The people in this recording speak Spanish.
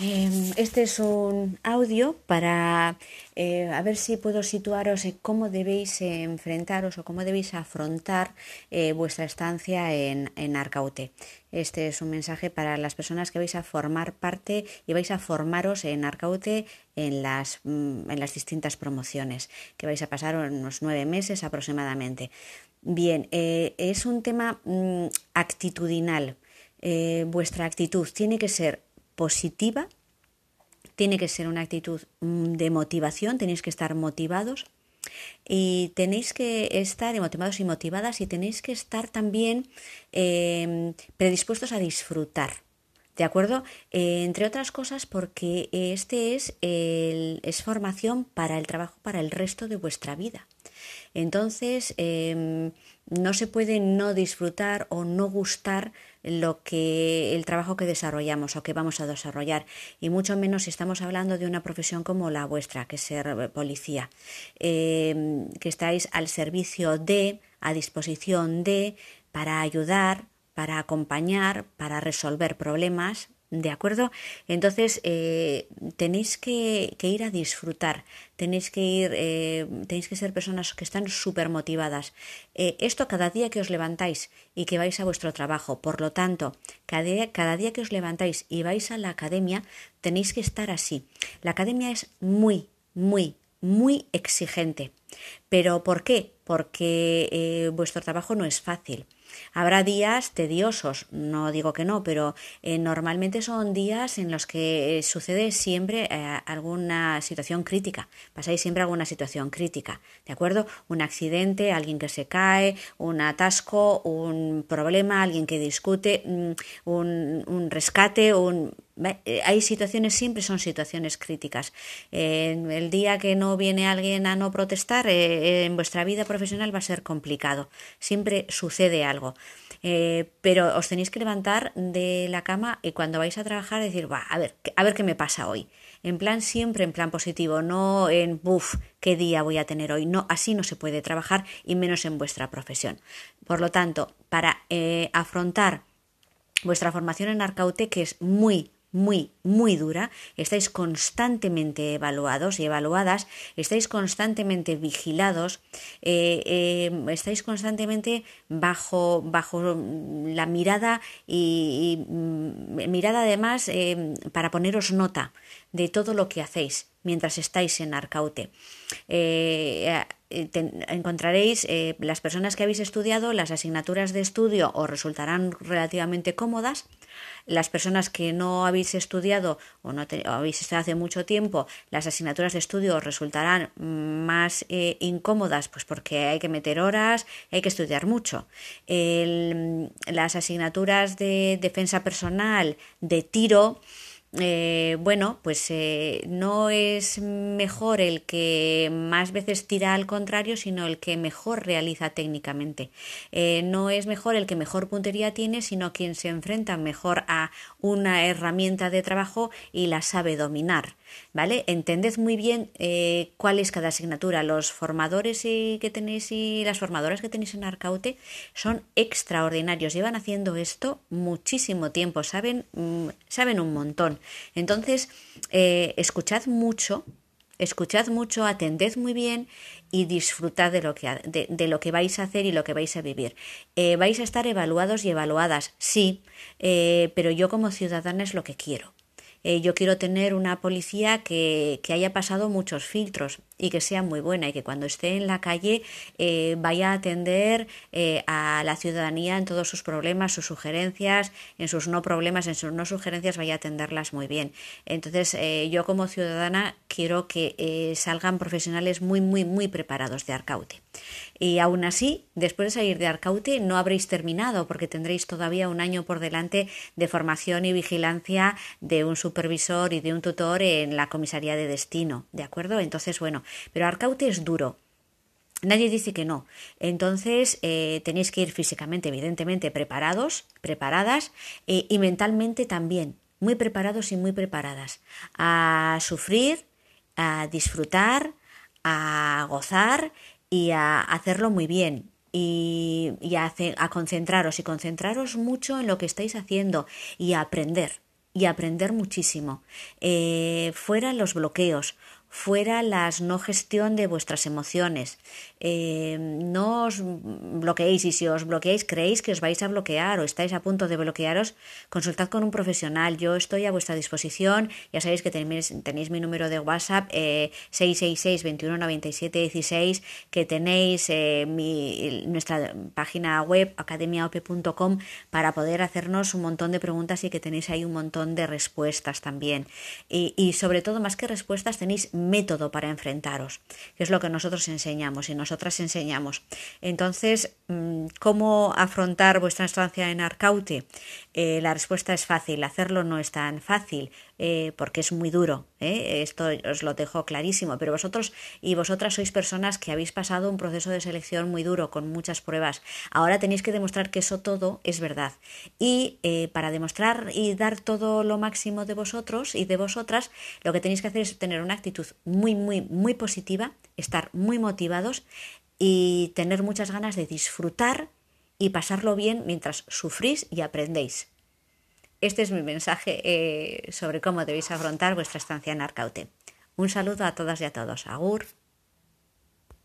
Em, este es un audio para eh, a ver si puedo situaros en cómo debéis enfrentaros o cómo debéis afrontar eh, vuestra estancia en, en, Arcaute. Este es un mensaje para las personas que vais a formar parte y vais a formaros en Arcaute en las, mm, en las distintas promociones, que vais a pasar unos nueve meses aproximadamente. Bien, eh, es un tema mm, actitudinal. vuestra actitud tiene que ser positiva, tiene que ser una actitud mm, de motivación, tenéis que estar motivados y tenéis que estar motivados y motivadas y tenéis que estar también em, predispuestos a disfrutar. ¿De acuerdo? Eh, entre otras cosas porque este es, el, es formación para el trabajo para el resto de vuestra vida. Entonces, em, no se puede no disfrutar o no gustar lo que el trabajo que desarrollamos o que vamos a desarrollar y mucho menos si estamos hablando de una profesión como la vuestra que es ser policía em, que estáis al servicio de a disposición de para ayudar para acompañar para resolver problemas ¿De acuerdo? Entonces eh, tenéis que, ir a disfrutar, tenéis que ir, eh, tenéis que ser personas que están súper motivadas. Eh, esto cada día que os levantáis y que vais a vuestro trabajo. Por lo tanto, cada día, cada día que os levantáis y vais a la academia, tenéis que estar así. La academia es muy, muy, muy exigente. ¿Pero por qué? Porque vuestro trabajo no es fácil Habrá días tediosos, no digo que no, pero eh, normalmente son días en los que eh, sucede siempre eh, alguna situación crítica, pasáis siempre alguna situación crítica, ¿de acuerdo? Un accidente, alguien que se cae, un atasco, un problema, alguien que discute, mm, un, un rescate, un hay situaciones, siempre son situaciones críticas. el día que no viene alguien a no protestar, eh, en vuestra vida profesional va a ser complicado. Siempre sucede algo. Eh, pero os tenéis que levantar de la cama y cuando vais a trabajar decir, va, a ver, a ver qué me pasa hoy. En plan, siempre en plan positivo, no en, buf, qué día voy a tener hoy. No, así no se puede trabajar y menos en vuestra profesión. Por lo tanto, para afrontar vuestra formación en Arcaute, que es muy, muy, muy dura, estáis constantemente evaluados y evaluadas, estáis constantemente vigilados, eh, eh, estáis constantemente bajo, bajo la mirada y, mm, mirada además eh, para poneros nota de todo lo que hacéis mientras estáis en Arcaute. encontraréis las personas que habéis estudiado, las asignaturas de estudio os resultarán relativamente cómodas las personas que no habéis estudiado o no habéis estado hace mucho tiempo, las asignaturas de estudio resultarán más eh, incómodas, pues porque hay que meter horas, hay que estudiar mucho. las asignaturas de defensa personal, de tiro, eh, bueno, pues eh, no es mejor el que más veces tira al contrario, sino el que mejor realiza técnicamente. Eh, no es mejor el que mejor puntería tiene, sino quien se enfrenta mejor a una herramienta de trabajo y la sabe dominar. ¿Vale? Entended muy bien cuál es cada asignatura. Los formadores que tenéis y las formadoras que tenéis en Arcaute son extraordinarios. Llevan haciendo esto muchísimo tiempo, saben, mm, saben un montón. Entonces, eh, escuchad mucho, escuchad mucho, atended muy bien y disfrutad de lo que, de, lo que vais a hacer y lo que vais a vivir. Eh, vais a estar evaluados y evaluadas, sí, eh, pero yo como ciudadana es lo que quiero. Yo quiero tener una policía que, que, haya pasado muchos filtros y que sea muy buena y que cuando esté en la calle eh, vaya a atender eh, a la ciudadanía en todos sus problemas, sus sugerencias, en sus no problemas, en sus no sugerencias, vaya a atenderlas muy bien. Entonces, eh, yo como ciudadana quiero que salgan profesionales muy, muy, muy preparados de Arcaute. Y aún así, después de salir de Arcaute, no habréis terminado porque tendréis todavía un año por delante de formación y vigilancia de un supervisor y de un tutor en la comisaría de destino. ¿De acuerdo? Entonces, bueno, pero Arcaute es duro. Nadie dice que no. Entonces eh, tenéis que ir físicamente, evidentemente, preparados, preparadas eh, y mentalmente también, muy preparados y muy preparadas a sufrir, a disfrutar, a gozar y a hacerlo muy bien. Y, a, concentraros y concentraros mucho en lo que estáis haciendo y a aprender y aprender muchísimo. Eh, fuera los bloqueos, fuera la no gestión de vuestras emociones. Eh, no os bloqueéis y si os bloqueáis creéis que os vais a bloquear o estáis a punto de bloquearos, consultad con un profesional. Yo estoy a vuestra disposición. Ya sabéis que tenéis, tenéis mi número de WhatsApp eh, 666 21 16 que tenéis eh, mi, nuestra página web academiaop.com para poder hacernos un montón de preguntas y que tenéis ahí un montón de respuestas también. Y sobre todo, más que respuestas, tenéis método para enfrentaros, que es lo que nosotros enseñamos y nosotras enseñamos. Entonces, mm, ¿cómo afrontar vuestra estancia en Arcaute? Eh, la respuesta es fácil, hacerlo no es tan fácil eh, porque es muy duro, ¿eh? esto os lo dejo clarísimo, pero vosotros y vosotras sois personas que habéis pasado un proceso de selección muy duro, con muchas pruebas. Ahora tenéis que demostrar que eso todo es verdad. Y para demostrar y dar todo lo máximo de vosotros y de vosotras, lo que tenéis que hacer es tener una actitud muy, muy, muy positiva, estar muy motivados y tener muchas ganas de disfrutar y pasarlo bien mientras sufrís y aprendéis. Este es mi mensaje eh, sobre cómo debéis afrontar vuestra estancia en Arcaute. Un saludo a todas y a todos. Agur.